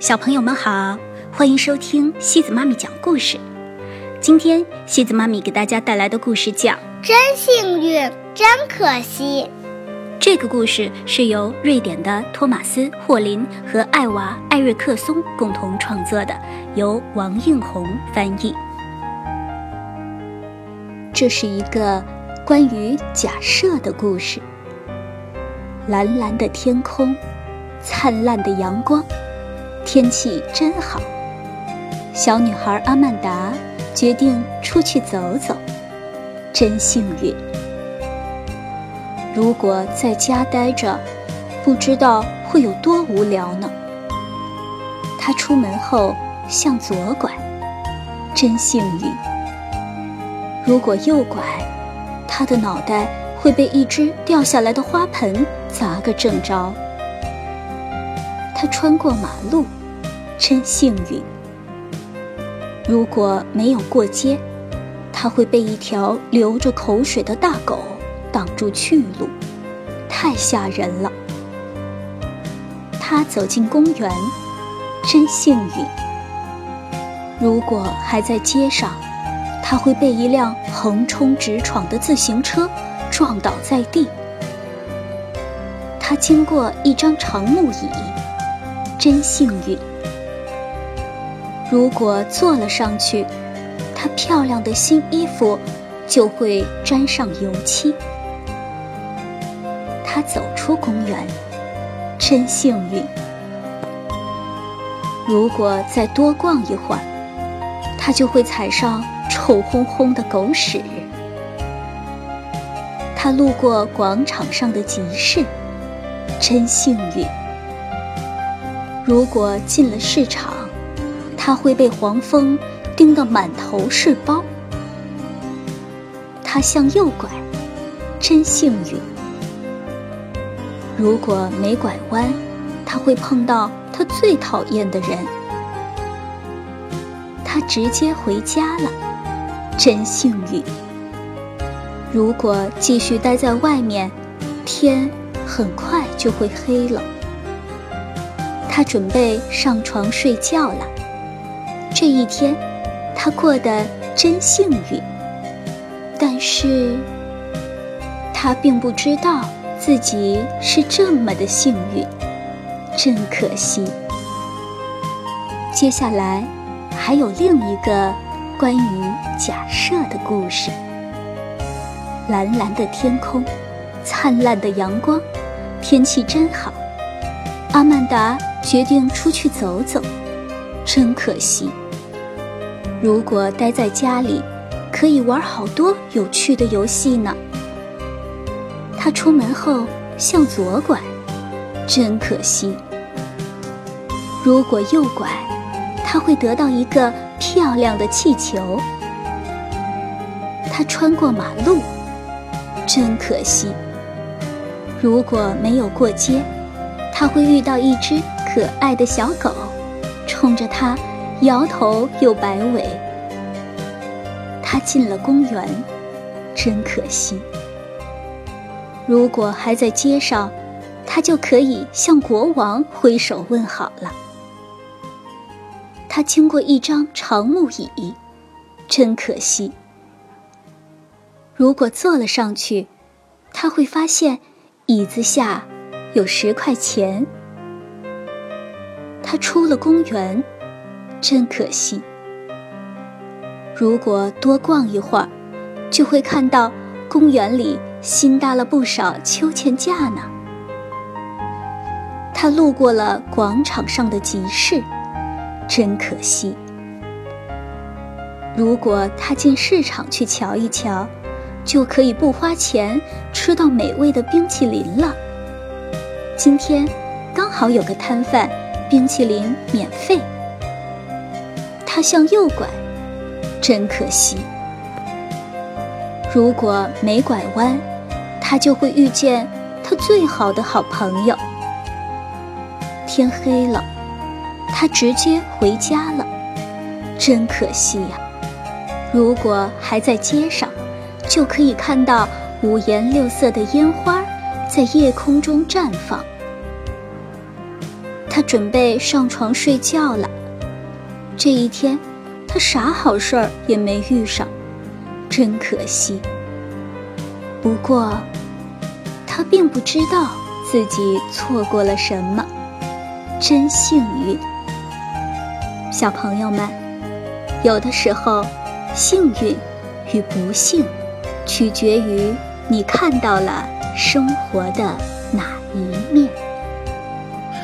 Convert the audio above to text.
小朋友们好，欢迎收听西子妈咪讲故事。今天西子妈咪给大家带来的故事叫《真幸运，真可惜》。这个故事是由瑞典的托马斯·霍林和艾娃·艾瑞克松共同创作的，由王映红翻译。这是一个关于假设的故事。蓝蓝的天空，灿烂的阳光，天气真好。小女孩阿曼达决定出去走走，真幸运。如果在家待着，不知道会有多无聊呢。她出门后向左拐，真幸运。如果右拐，她的脑袋会被一只掉下来的花盆。砸个正着！他穿过马路，真幸运。如果没有过街，他会被一条流着口水的大狗挡住去路，太吓人了。他走进公园，真幸运。如果还在街上，他会被一辆横冲直闯的自行车撞倒在地。他经过一张长木椅，真幸运。如果坐了上去，她漂亮的新衣服就会沾上油漆。她走出公园，真幸运。如果再多逛一会儿，她就会踩上臭烘烘的狗屎。她路过广场上的集市。真幸运！如果进了市场，他会被黄蜂叮得满头是包。他向右拐，真幸运！如果没拐弯，他会碰到他最讨厌的人。他直接回家了，真幸运！如果继续待在外面，天。很快就会黑了。他准备上床睡觉了。这一天，他过得真幸运。但是，他并不知道自己是这么的幸运，真可惜。接下来，还有另一个关于假设的故事。蓝蓝的天空，灿烂的阳光。天气真好，阿曼达决定出去走走。真可惜，如果待在家里，可以玩好多有趣的游戏呢。他出门后向左拐，真可惜。如果右拐，他会得到一个漂亮的气球。他穿过马路，真可惜。如果没有过街，他会遇到一只可爱的小狗，冲着他摇头又摆尾。他进了公园，真可惜。如果还在街上，他就可以向国王挥手问好了。他经过一张长木椅，真可惜。如果坐了上去，他会发现。椅子下有十块钱。他出了公园，真可惜。如果多逛一会儿，就会看到公园里新搭了不少秋千架呢。他路过了广场上的集市，真可惜。如果他进市场去瞧一瞧。就可以不花钱吃到美味的冰淇淋了。今天刚好有个摊贩，冰淇淋免费。他向右拐，真可惜。如果没拐弯，他就会遇见他最好的好朋友。天黑了，他直接回家了，真可惜呀。如果还在街上。就可以看到五颜六色的烟花在夜空中绽放。他准备上床睡觉了。这一天，他啥好事儿也没遇上，真可惜。不过，他并不知道自己错过了什么，真幸运。小朋友们，有的时候，幸运与不幸，取决于你看到了生活的哪一面。